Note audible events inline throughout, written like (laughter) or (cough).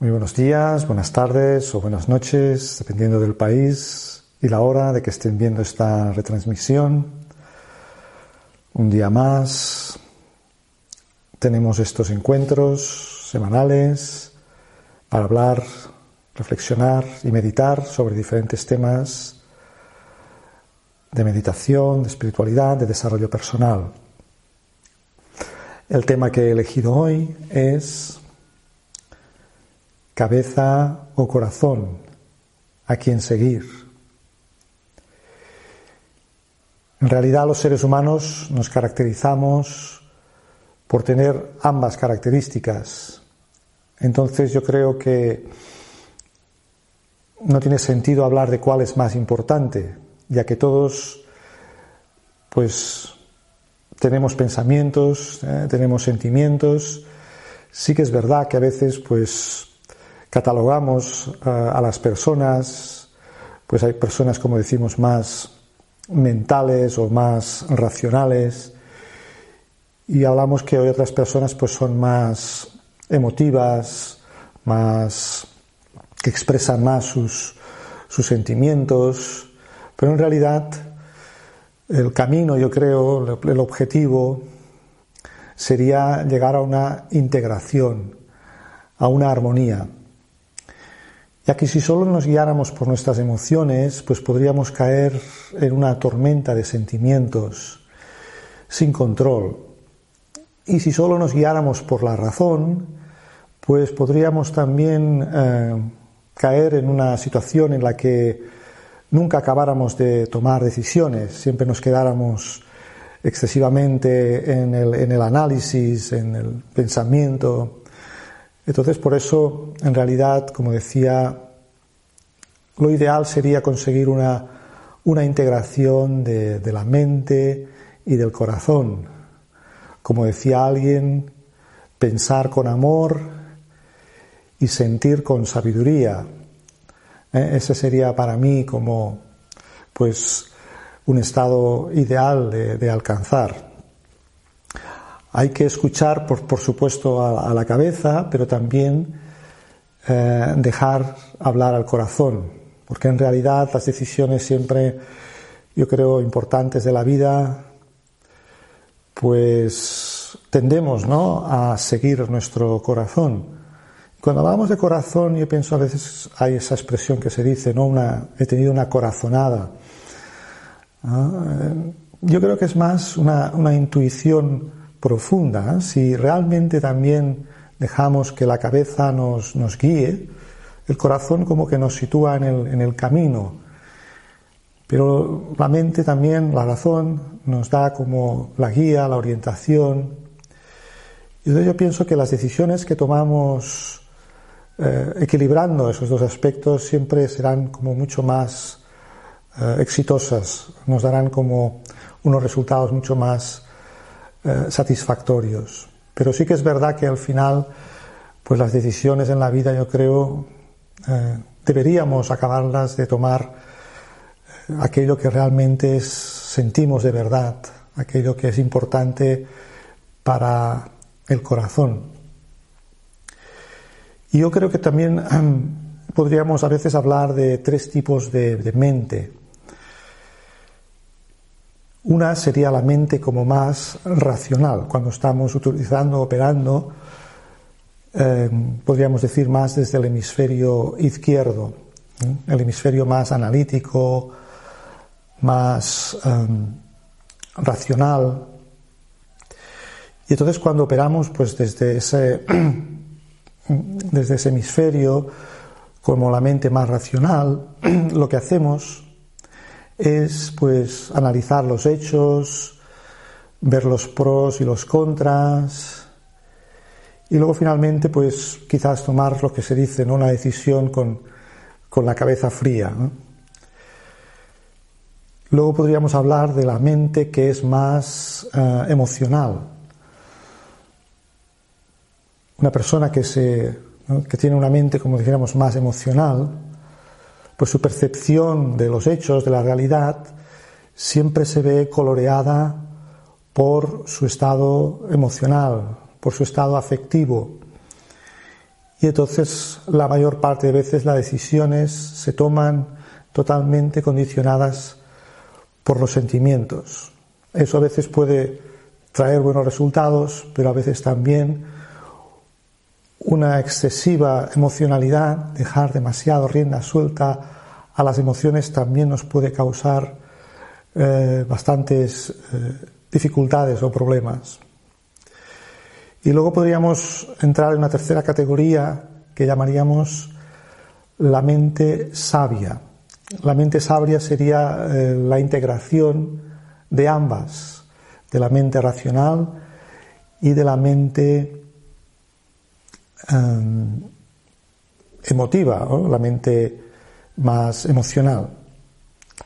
Muy buenos días, buenas tardes o buenas noches, dependiendo del país y la hora de que estén viendo esta retransmisión. Un día más tenemos estos encuentros semanales para hablar, reflexionar y meditar sobre diferentes temas de meditación, de espiritualidad, de desarrollo personal. El tema que he elegido hoy es cabeza o corazón, a quien seguir. En realidad los seres humanos nos caracterizamos por tener ambas características. Entonces yo creo que no tiene sentido hablar de cuál es más importante, ya que todos pues tenemos pensamientos, eh, tenemos sentimientos. Sí que es verdad que a veces pues catalogamos eh, a las personas, pues hay personas, como decimos, más mentales o más racionales, y hablamos que hay otras personas pues son más emotivas, más que expresan más sus sentimientos, pero en realidad el camino, yo creo, el objetivo sería llegar a una integración, a una armonía ya que si solo nos guiáramos por nuestras emociones, pues podríamos caer en una tormenta de sentimientos sin control. Y si solo nos guiáramos por la razón, pues podríamos también eh, caer en una situación en la que nunca acabáramos de tomar decisiones, siempre nos quedáramos excesivamente en el, en el análisis, en el pensamiento, entonces, por eso, en realidad, como decía, lo ideal sería conseguir una, integración de, la mente y del corazón. Como decía alguien, pensar con amor y sentir con sabiduría. ¿Eh? Ese sería para mí como, pues, un estado ideal de alcanzar. Hay que escuchar, por, supuesto, a, la cabeza, pero también eh, dejar hablar al corazón, porque en realidad las decisiones siempre, yo creo, importantes de la vida, pues tendemos ¿no? a seguir nuestro corazón. Cuando hablamos de corazón, yo pienso a veces hay esa expresión que se dice, ¿no? Una, he tenido una corazonada. Eh, yo creo que es más una, una intuición profunda, si realmente también dejamos que la cabeza nos, nos guíe, el corazón como que nos sitúa en el, en el camino, pero la mente también, la razón, nos da como la guía, la orientación. Y yo pienso que las decisiones que tomamos eh, equilibrando esos dos aspectos siempre serán como mucho más eh, exitosas, nos darán como unos resultados mucho más eh, satisfactorios. Pero sí que es verdad que al final, pues las decisiones en la vida, yo creo, eh, deberíamos acabarlas de tomar eh, aquello que realmente sentimos de verdad, aquello que es importante para el corazón. Y yo creo que también (clears throat) podríamos a veces hablar de tres tipos de mente. Una sería la mente como más racional, cuando estamos utilizando, operando, eh, podríamos decir más desde el hemisferio izquierdo, el hemisferio más analítico, más em, racional. Y entonces cuando operamos pues desde ese, (clears throat) desde ese hemisferio, como la mente más racional, (clears throat) lo que hacemos es pues analizar los hechos, ver los pros y los contras Y luego finalmente, pues quizás tomar lo que se dice, ¿no? La decisión con, con la cabeza fría. Luego podríamos hablar de la mente que es más eh, emocional. Una persona que, se, que tiene una mente, como dijéramos, más emocional, pues su percepción de los hechos, de la realidad, siempre se ve coloreada por su estado emocional, por su estado afectivo. Y entonces la mayor parte de veces las decisiones se toman totalmente condicionadas por los sentimientos. Eso a veces puede traer buenos resultados, pero a veces también una excesiva emocionalidad, dejar demasiado rienda suelta a las emociones también nos puede causar eh, bastantes eh, dificultades o problemas. Y luego podríamos entrar en una tercera categoría que llamaríamos la mente sabia. La mente sabia sería eh, la integración de ambas, de la mente racional y de la mente em, emotiva, la mente más emocional.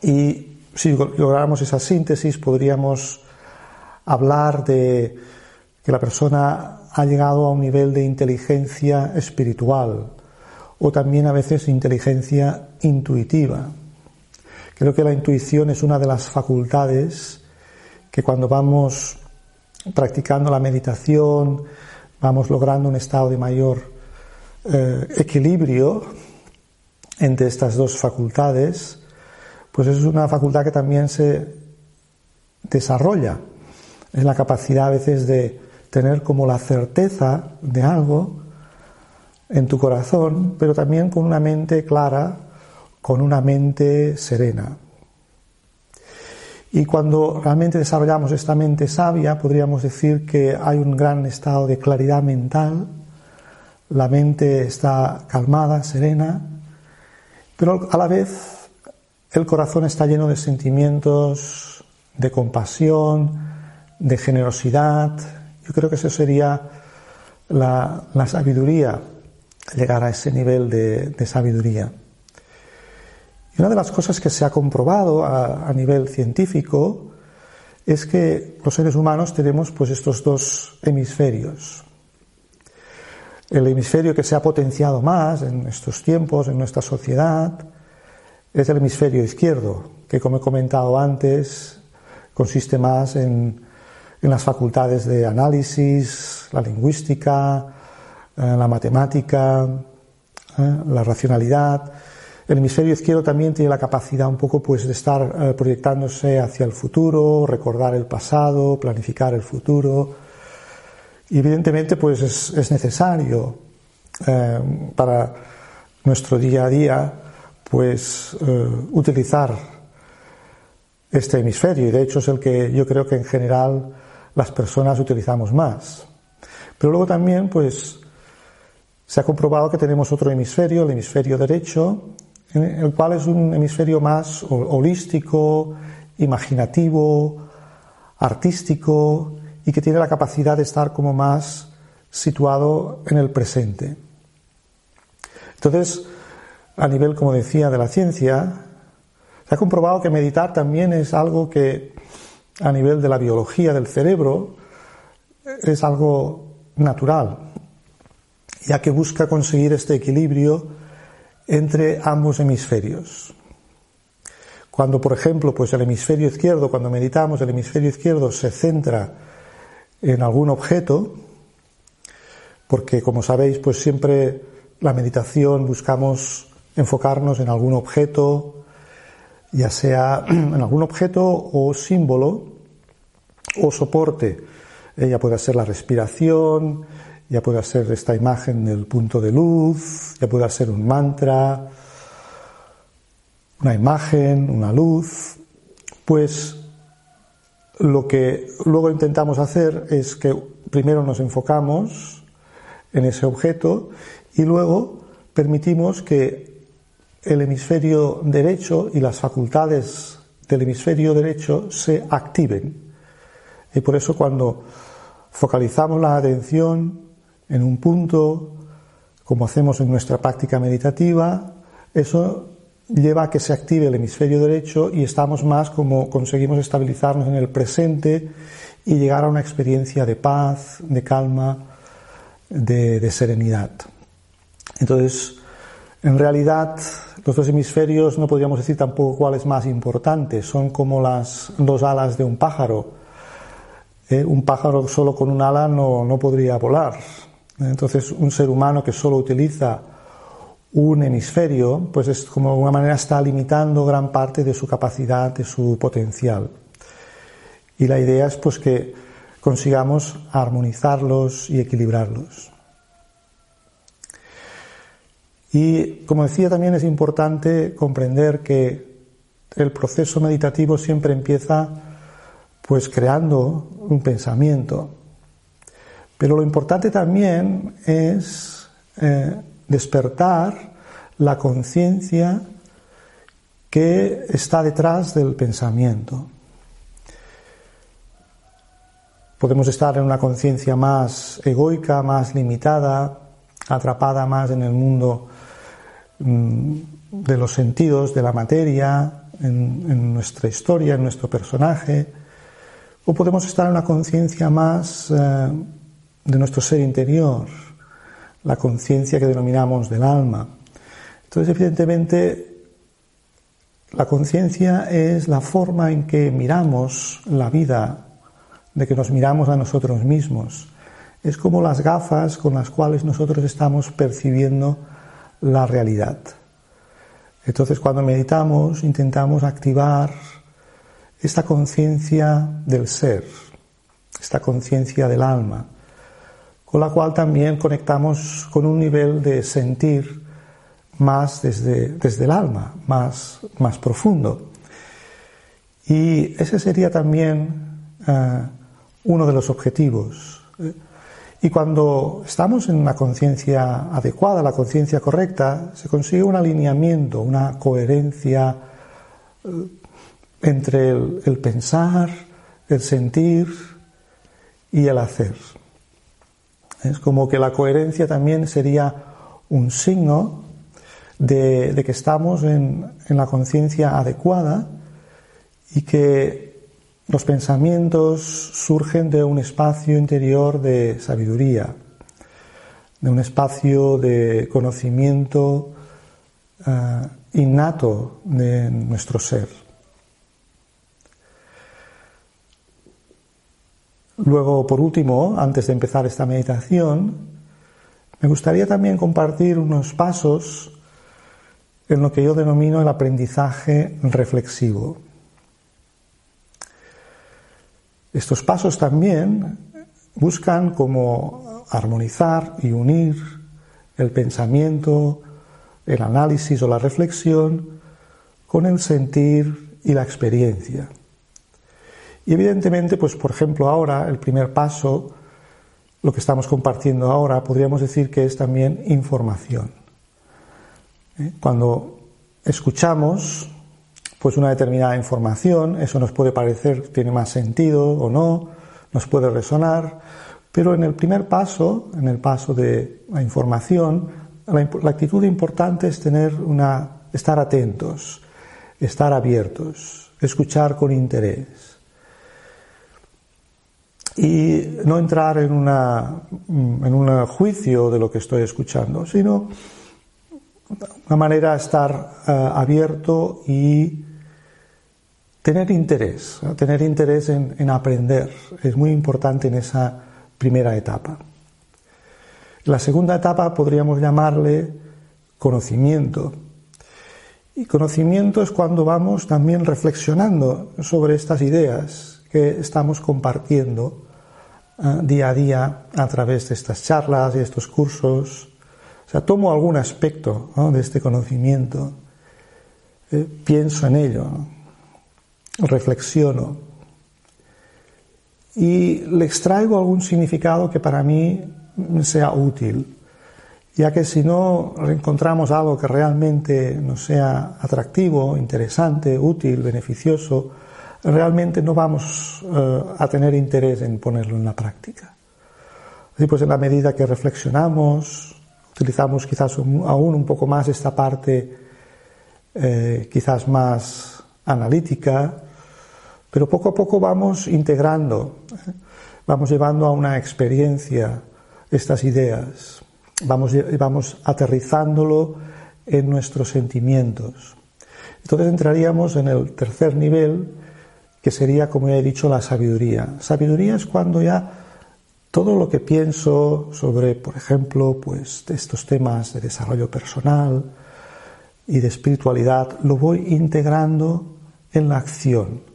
Y si lográramos esa síntesis, podríamos hablar de que la persona ha llegado a un nivel de inteligencia espiritual o también a veces inteligencia intuitiva. Creo que la intuición es una de las facultades que cuando vamos practicando la meditación, vamos logrando un estado de mayor eh, equilibrio entre estas dos facultades, pues es una facultad que también se desarrolla. Es la capacidad a veces de tener como la certeza de algo en tu corazón, pero también con una mente clara, con una mente serena. Y cuando realmente desarrollamos esta mente sabia, podríamos decir que hay un gran estado de claridad mental, la mente está calmada, serena, pero a la vez el corazón está lleno de sentimientos de compasión, de generosidad, yo creo que eso sería la, sabiduría, llegar a ese nivel de, sabiduría. Y una de las cosas que se ha comprobado a, nivel científico es que los seres humanos tenemos pues estos dos hemisferios. El hemisferio que se ha potenciado más en estos tiempos, en nuestra sociedad, es el hemisferio izquierdo, que como he comentado antes, consiste más en en las facultades de análisis, la lingüística, eh, la matemática, eh, la racionalidad. El hemisferio izquierdo también tiene la capacidad un poco pues de estar eh, proyectándose hacia el futuro, recordar el pasado, planificar el futuro. Y evidentemente pues es, necesario para nuestro día a día pues utilizar este hemisferio y de hecho es el que yo creo que en general las personas utilizamos más. Pero luego también, pues, se ha comprobado que tenemos otro hemisferio, el hemisferio derecho, el cual es un hemisferio más holístico, imaginativo, artístico y que tiene la capacidad de estar como más situado en el presente. Entonces, a nivel, como decía, de la ciencia, se ha comprobado que meditar también es algo que a nivel de la biología del cerebro es algo natural, ya que busca conseguir este equilibrio entre ambos hemisferios. Cuando, por ejemplo, pues el hemisferio izquierdo, cuando meditamos, el hemisferio izquierdo se centra en algún objeto, porque como sabéis, pues siempre la meditación buscamos enfocarnos en algún objeto, ya sea (clears throat) en algún objeto o símbolo o soporte. Eh, ya puede ser la respiración, ya puede ser esta imagen del punto de luz, ya puede ser un mantra, una imagen, una luz. Pues lo que luego intentamos hacer es que primero nos enfocamos en ese objeto y luego permitimos que el hemisferio derecho y las facultades del hemisferio derecho se activen. Y por eso cuando focalizamos la atención en un punto, como hacemos en nuestra práctica meditativa, eso lleva a que se active el hemisferio derecho y estamos más como conseguimos estabilizarnos en el presente y llegar a una experiencia de paz, de calma, de, serenidad. Entonces, en realidad, los dos hemisferios no podríamos decir tampoco cuál es más importante, son como las dos alas de un pájaro. ¿Eh? Un pájaro solo con un ala no, no podría volar. Entonces, un ser humano que solo utiliza un hemisferio, pues es como de alguna manera está limitando gran parte de su capacidad, de su potencial. Y la idea es pues que consigamos armonizarlos y equilibrarlos. Y como decía también es importante comprender que el proceso meditativo siempre empieza pues creando un pensamiento. Pero lo importante también es eh, despertar la conciencia que está detrás del pensamiento. Podemos estar en una conciencia más egoica, más limitada, atrapada más en el mundo de los sentidos, de la materia, en, nuestra historia, en nuestro personaje. O podemos estar en una conciencia más eh, de nuestro ser interior, la conciencia que denominamos del alma. Entonces, evidentemente, la conciencia es la forma en que miramos la vida, de que nos miramos a nosotros mismos. Es como las gafas con las cuales nosotros estamos percibiendo la realidad. Entonces, cuando meditamos, intentamos activar esta conciencia del ser, esta conciencia del alma con la cual también conectamos con un nivel de sentir más desde, desde el alma, más, más profundo. Y ese sería también eh, uno de los objetivos. Y cuando estamos en una conciencia adecuada, la conciencia correcta, se consigue un alineamiento, una coherencia eh, entre el pensar, el sentir y el hacer. Es como que la coherencia también sería un signo de, que estamos en, la conciencia adecuada y que los pensamientos surgen de un espacio interior de sabiduría, de un espacio de conocimiento eh, innato de nuestro ser. Luego, por último, antes de empezar esta meditación, me gustaría también compartir unos pasos en lo que yo denomino el aprendizaje reflexivo. Estos pasos también buscan como armonizar y unir el pensamiento, el análisis o la reflexión con el sentir y la experiencia. Y evidentemente, pues por ejemplo ahora, el primer paso, lo que estamos compartiendo ahora, podríamos decir que es también información. ¿Eh? Cuando escuchamos pues una determinada información, eso nos puede parecer tiene más sentido o no, nos puede resonar, pero en el primer paso, en el paso de la información, la, actitud importante es tener una, estar atentos, estar abiertos, escuchar con interés. Y no entrar en, una, en un juicio de lo que estoy escuchando, sino una manera de estar eh, abierto y tener interés, tener interés en, en, aprender. Es muy importante en esa primera etapa. La segunda etapa podríamos llamarle conocimiento. Y conocimiento es cuando vamos también reflexionando sobre estas ideas que estamos compartiendo Ah, día a día a través de estas charlas y estos cursos. O sea, tomo algún aspecto de este conocimiento, eh, pienso en ello, reflexiono y le extraigo algún significado que para mí sea útil, ya que si no encontramos algo que realmente nos sea atractivo, interesante, útil, beneficioso, realmente no vamos eh, a tener interés en ponerlo en la práctica. Así pues, en la medida que reflexionamos, utilizamos quizás aún un poco más esta parte eh, quizás más analítica, pero poco a poco vamos integrando, ¿eh? vamos llevando a una experiencia estas ideas, vamos, aterrizándolo en nuestros sentimientos. Entonces entraríamos en el tercer nivel, que sería, como ya he dicho, la sabiduría. Sabiduría es cuando ya todo lo que pienso sobre, por ejemplo, pues estos temas de desarrollo personal y de espiritualidad, lo voy integrando en la acción,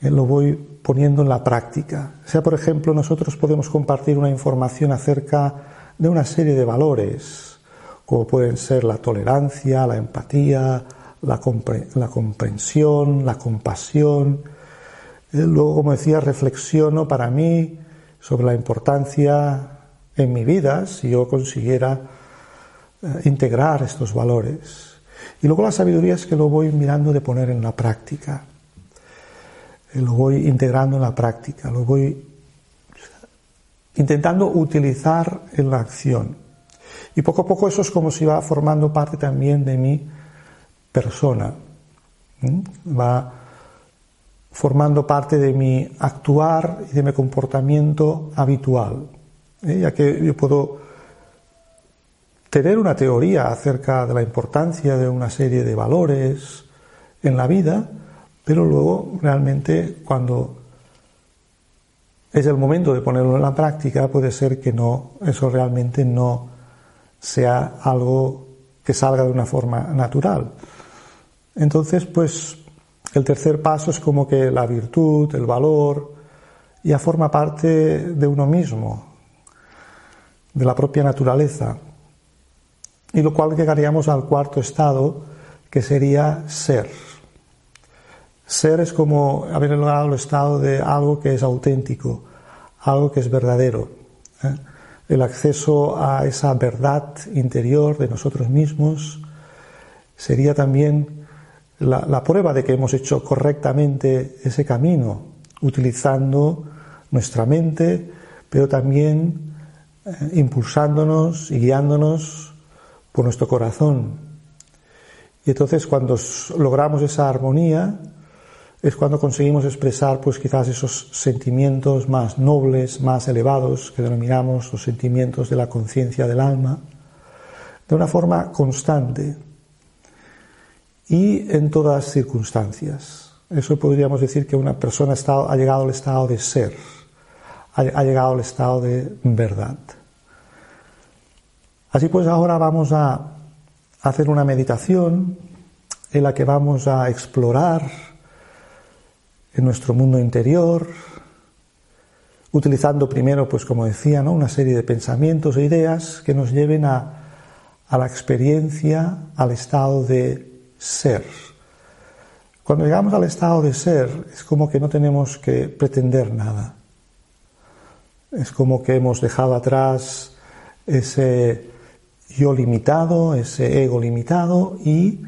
eh, lo voy poniendo en la práctica. O sea, por ejemplo, nosotros podemos compartir una información acerca de una serie de valores, como pueden ser la tolerancia, la empatía, la, comprensión, la compasión. Eh, luego, como decía, reflexiono para mí sobre la importancia en mi vida si yo consiguiera eh, integrar estos valores. Y luego la sabiduría es que lo voy mirando de poner en la práctica. Lo voy integrando en la práctica, lo voy intentando utilizar en la acción. Y poco a poco eso es como si va formando parte también de mi persona. Va formando parte de mi actuar y de mi comportamiento habitual, ¿eh? ya que yo puedo tener una teoría acerca de la importancia de una serie de valores en la vida, pero luego realmente cuando es el momento de ponerlo en la práctica puede ser que no, eso realmente no sea algo que salga de una forma natural. Entonces, pues el tercer paso es como que la virtud, el valor, ya forma parte de uno mismo, de la propia naturaleza. Y lo cual llegaríamos al cuarto estado, que sería ser. Ser es como haber logrado el estado de algo que es auténtico, algo que es verdadero. ¿eh? El acceso a esa verdad interior de nosotros mismos sería también la, prueba de que hemos hecho correctamente ese camino, utilizando nuestra mente, pero también eh, impulsándonos y guiándonos por nuestro corazón. Y entonces cuando logramos esa armonía, es cuando conseguimos expresar pues quizás esos sentimientos más nobles, más elevados, que denominamos los sentimientos de la conciencia del alma, de una forma constante y en todas circunstancias. Eso podríamos decir que una persona ha llegado al estado de ser, ha llegado al estado de verdad. Así pues, ahora vamos a hacer una meditación en la que vamos a explorar en nuestro mundo interior, utilizando primero, pues como decía, ¿no? una serie de pensamientos e ideas que nos lleven a, a la experiencia, al estado de ser. Cuando llegamos al estado de ser, es como que no tenemos que pretender nada. Es como que hemos dejado atrás ese yo limitado, ese ego limitado y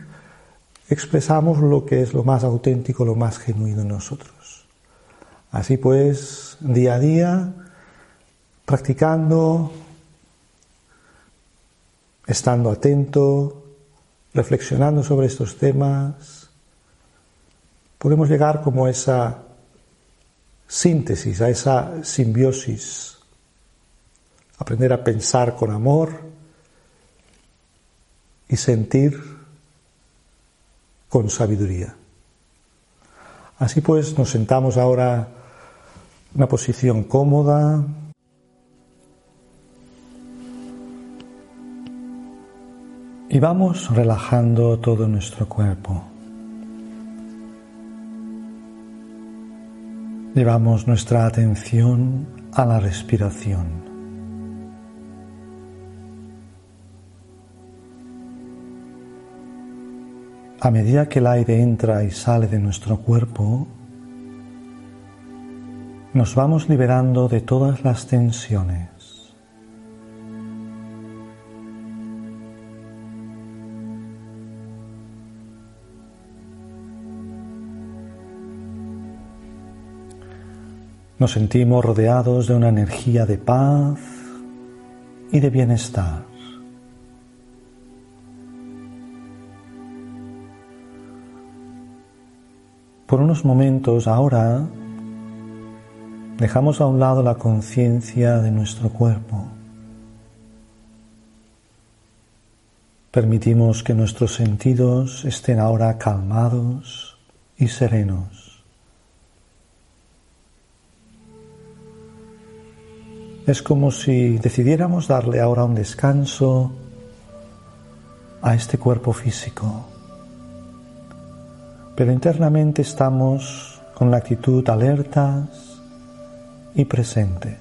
expresamos lo que es lo más auténtico, lo más genuino en nosotros. Así pues, día a día, practicando, estando atento, reflexionando sobre estos temas, podemos llegar como a esa síntesis, a esa simbiosis, aprender a pensar con amor y sentir con sabiduría. Así pues, nos sentamos ahora en una posición cómoda, Y vamos relajando todo nuestro cuerpo. Llevamos nuestra atención a la respiración. A medida que el aire entra y sale de nuestro cuerpo, nos vamos liberando de todas las tensiones. Nos sentimos rodeados de una energía de paz y de bienestar. Por unos momentos ahora dejamos a un lado la conciencia de nuestro cuerpo. Permitimos que nuestros sentidos estén ahora calmados y serenos. Es como si decidiéramos darle ahora un descanso a este cuerpo físico pero internamente estamos con la actitud alertas y presentes.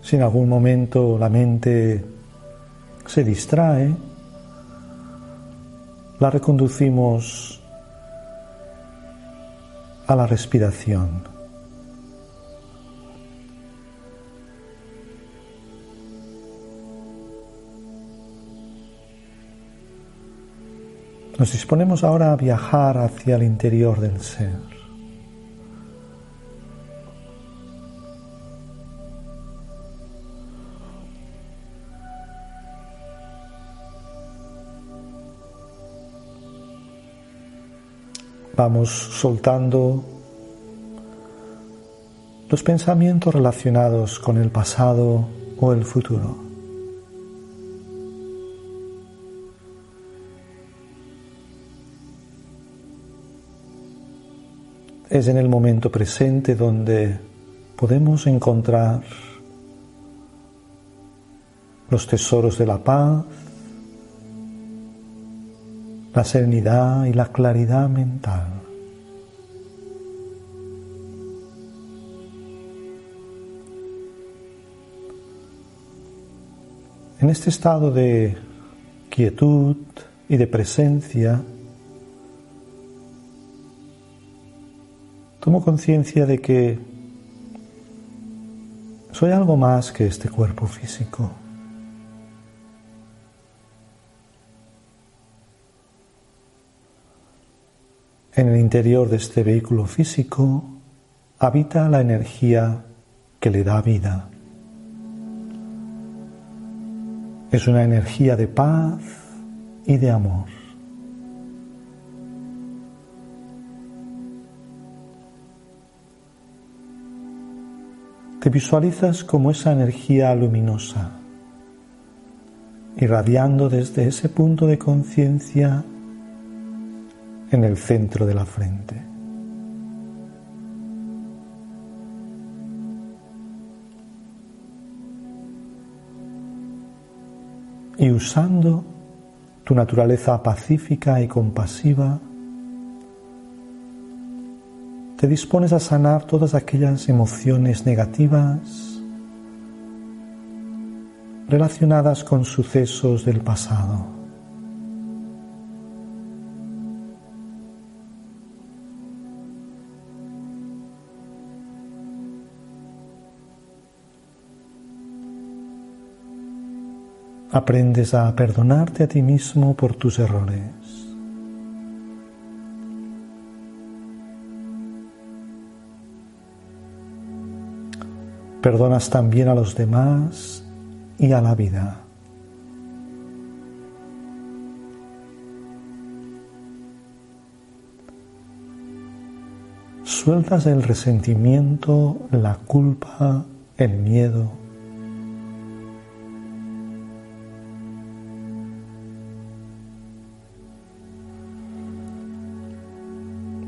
Si en algún momento la mente se distrae, la reconducimos a la respiración. Nos disponemos ahora a viajar hacia el interior del ser. Vamos soltando los pensamientos relacionados con el pasado o el futuro. Es en el momento presente donde podemos encontrar los tesoros de la paz, la serenidad y la claridad mental. En este estado de quietud y de presencia, tomo conciencia de que soy algo más que este cuerpo físico. En el interior de este vehículo físico habita la energía que le da vida. Es una energía de paz y de amor. Te visualizas como esa energía luminosa, irradiando desde ese punto de conciencia en el centro de la frente. Y usando tu naturaleza pacífica y compasiva, te dispones a sanar todas aquellas emociones negativas relacionadas con sucesos del pasado. Aprendes a perdonarte a ti mismo por tus errores. Perdonas también a los demás y a la vida. Sueltas el resentimiento, la culpa, el miedo.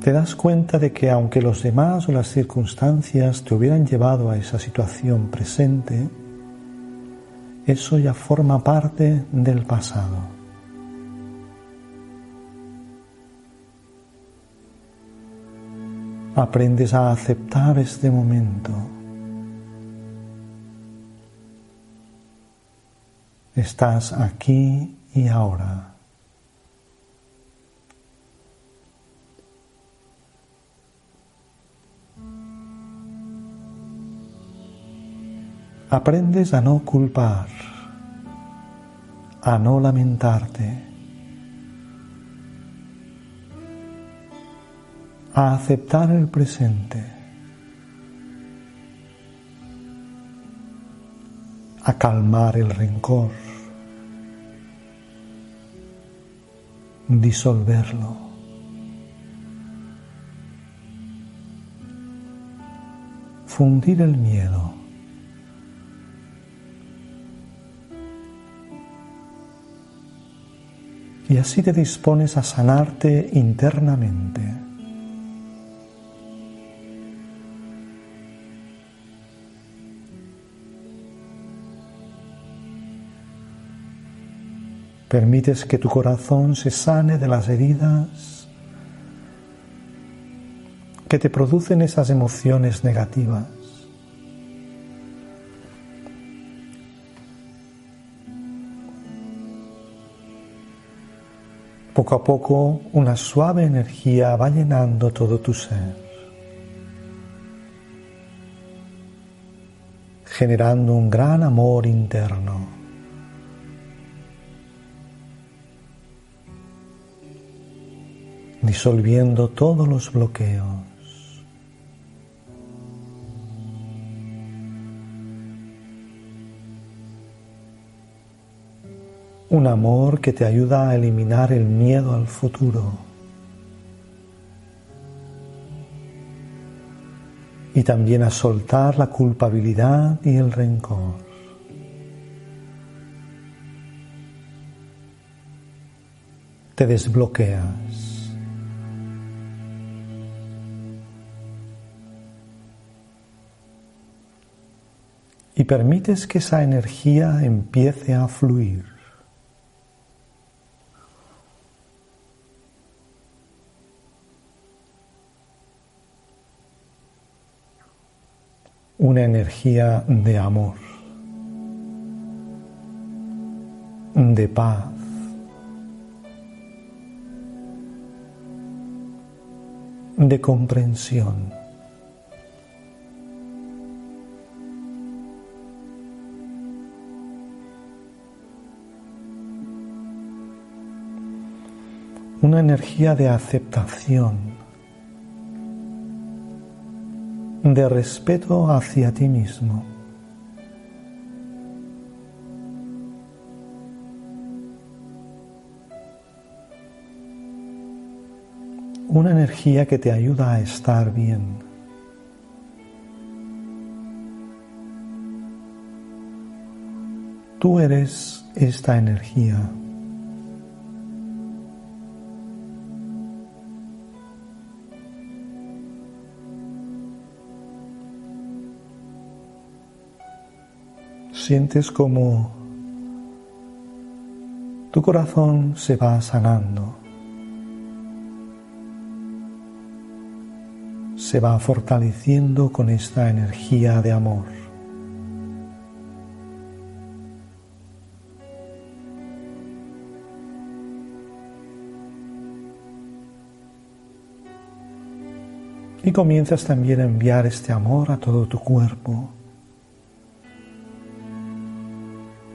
Te das cuenta de que aunque los demás o las circunstancias te hubieran llevado a esa situación presente, eso ya forma parte del pasado. Aprendes a aceptar este momento. Estás aquí y ahora. Aprendes a no culpar, a no lamentarte, a aceptar el presente, a calmar el rencor, disolverlo. fundir el miedo. Y así te dispones a sanarte internamente. Permites que tu corazón se sane de las heridas que te producen esas emociones negativas. Poco a poco una suave energía va llenando todo tu ser, generando un gran amor interno. disolviendo todos los bloqueos. Un amor que te ayuda a eliminar el miedo al futuro. Y también a soltar la culpabilidad y el rencor. Te desbloqueas. Y permites que esa energía empiece a fluir. Una energía de amor, de paz. de comprensión. Una energía de aceptación. De respeto hacia ti mismo. Una energía que te ayuda a estar bien. Tú eres esta energía. Sientes como tu corazón se va sanando, se va fortaleciendo con esta energía de amor. Y comienzas también a enviar este amor a todo tu cuerpo.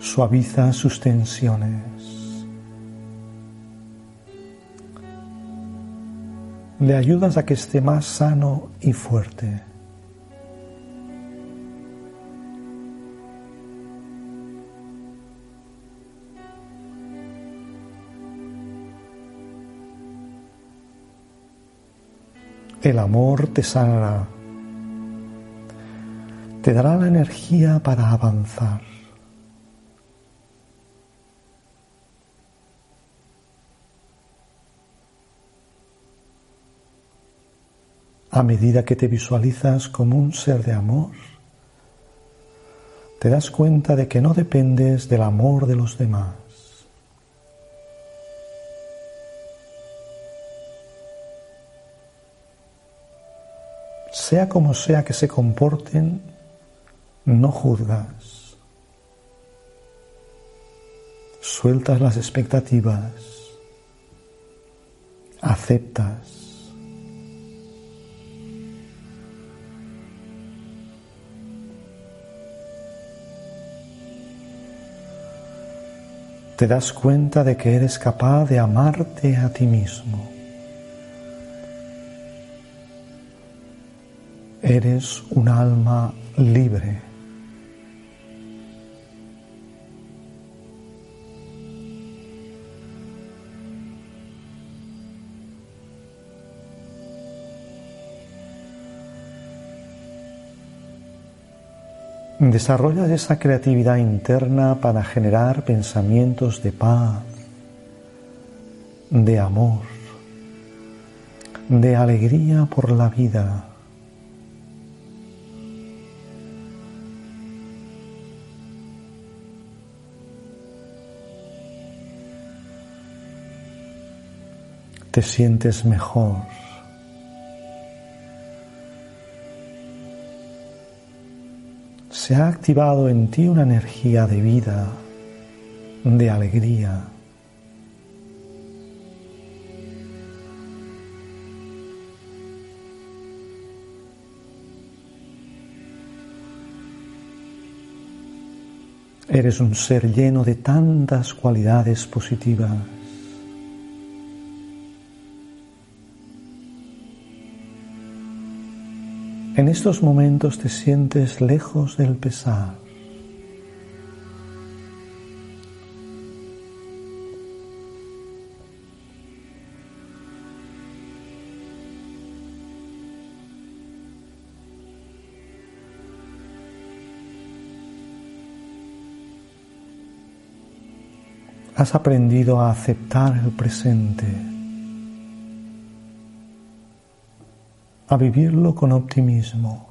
Suaviza sus tensiones. Le ayudas a que esté más sano y fuerte. El amor te sanará, te dará la energía para avanzar. A medida que te visualizas como un ser de amor, te das cuenta de que no dependes del amor de los demás. Sea como sea que se comporten, no juzgas. Sueltas las expectativas. Aceptas. Te das cuenta de que eres capaz de amarte a ti mismo. Eres un alma libre. Desarrollas esa creatividad interna para generar pensamientos de paz, de amor, de alegría por la vida. Te sientes mejor. Se ha activado en ti una energía de vida, de alegría. Eres un ser lleno de tantas cualidades positivas. En estos momentos te sientes lejos del pesar. Has aprendido a aceptar el presente. A vivirlo con optimismo,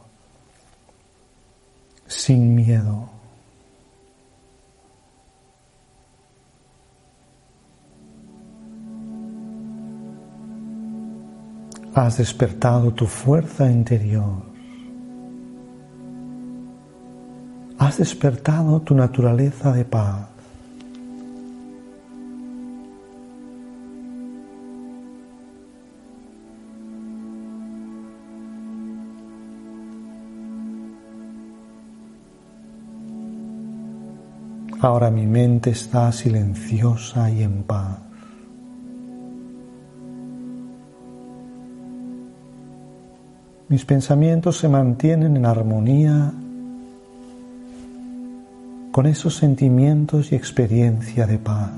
sin miedo. Has despertado tu fuerza interior. Has despertado tu naturaleza de paz. Ahora mi mente está silenciosa y en paz. Mis pensamientos se mantienen en armonía con esos sentimientos y experiencia de paz.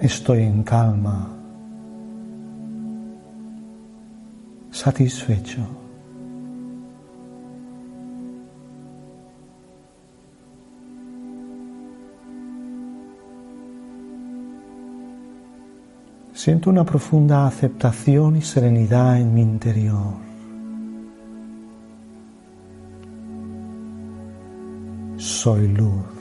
Estoy en calma, satisfecho. Siento una profunda aceptación y serenidad en mi interior. Soy luz.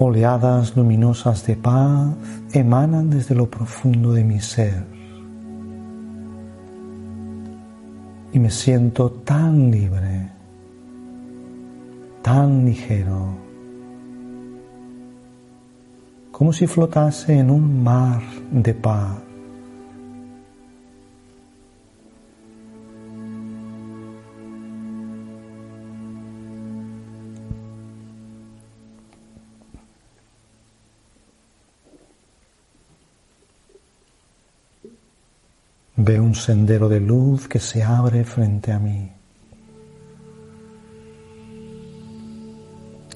Oleadas luminosas de paz emanan desde lo profundo de mi ser. Y me siento tan libre, tan ligero, como si flotase en un mar de paz. Un sendero de luz que se abre frente a mí.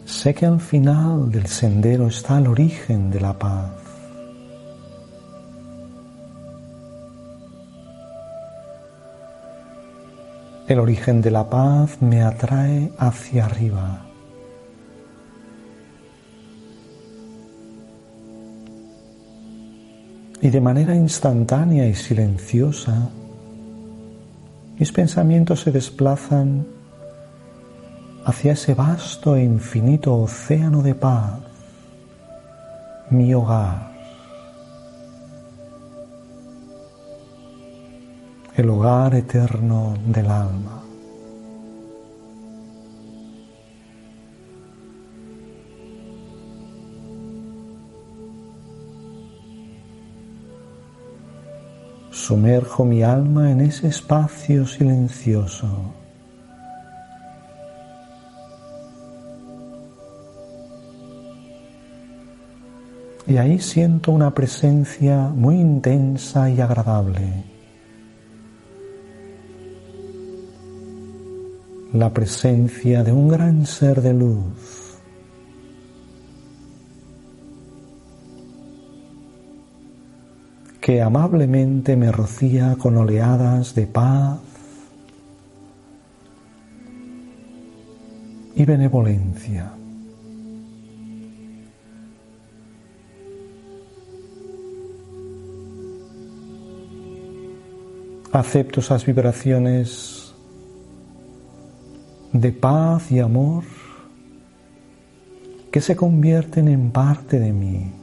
Sé que al final del sendero está el origen de la paz. El origen de la paz me atrae hacia arriba. Y de manera instantánea y silenciosa, mis pensamientos se desplazan hacia ese vasto e infinito océano de paz, mi hogar, el hogar eterno del alma. Sumerjo mi alma en ese espacio silencioso. Y ahí siento una presencia muy intensa y agradable. La presencia de un gran ser de luz que amablemente me rocía con oleadas de paz y benevolencia. Acepto esas vibraciones de paz y amor que se convierten en parte de mí.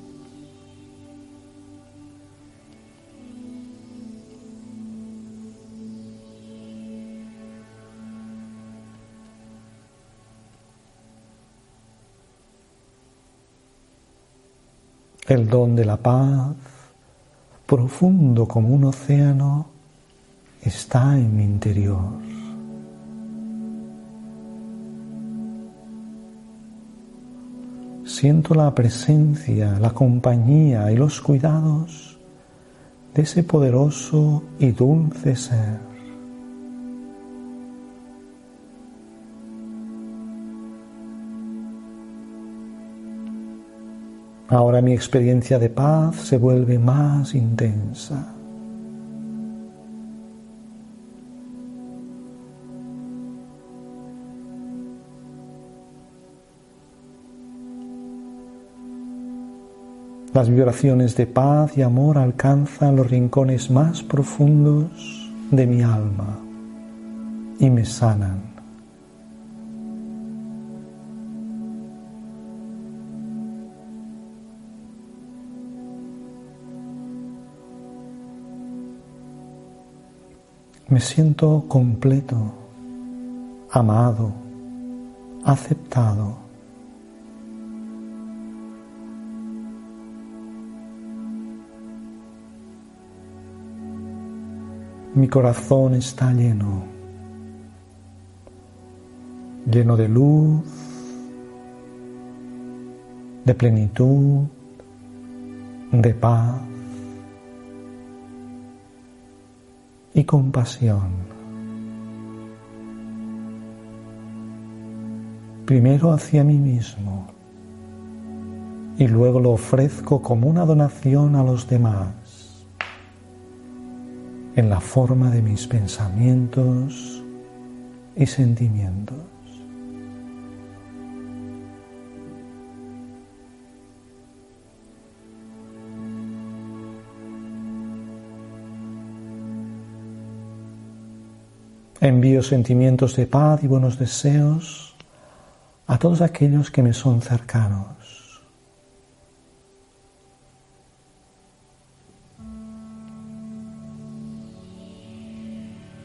El don de la paz, profundo como un océano, está en mi interior. Siento la presencia, la compañía y los cuidados de ese poderoso y dulce ser. Ahora mi experiencia de paz se vuelve más intensa. Las vibraciones de paz y amor alcanzan los rincones más profundos de mi alma y me sanan. Me siento completo, amado, aceptado. Mi corazón está lleno, lleno de luz, de plenitud, de paz. Y compasión. Primero hacia mí mismo y luego lo ofrezco como una donación a los demás en la forma de mis pensamientos y sentimientos. Envío sentimientos de paz y buenos deseos a todos aquellos que me son cercanos.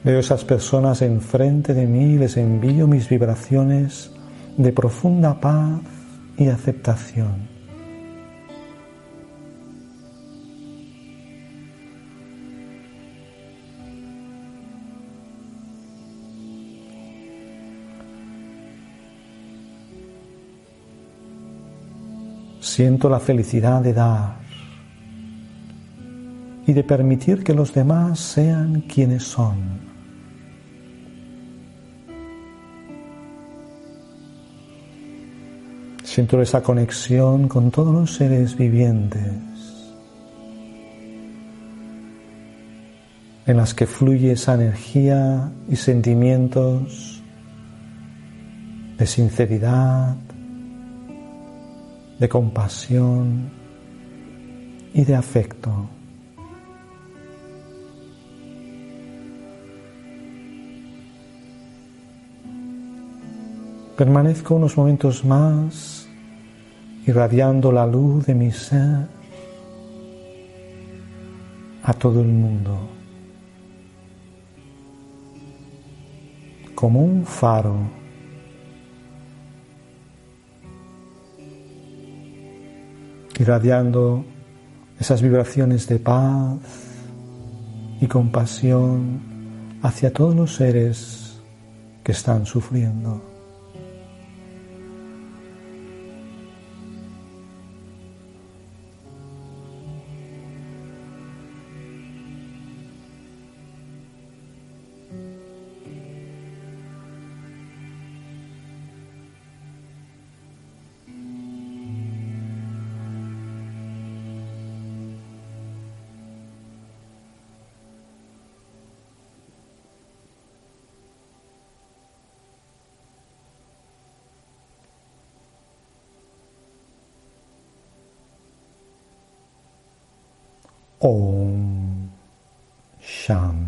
Veo esas personas enfrente de mí y les envío mis vibraciones de profunda paz y aceptación. Siento la felicidad de dar y de permitir que los demás sean quienes son. Siento esa conexión con todos los seres vivientes en las que fluye esa energía y sentimientos de sinceridad, de compasión y de afecto. Permanezco unos momentos más irradiando la luz de mi ser a todo el mundo, como un faro irradiando esas vibraciones de paz y compasión hacia todos los seres que están sufriendo. Om शांति।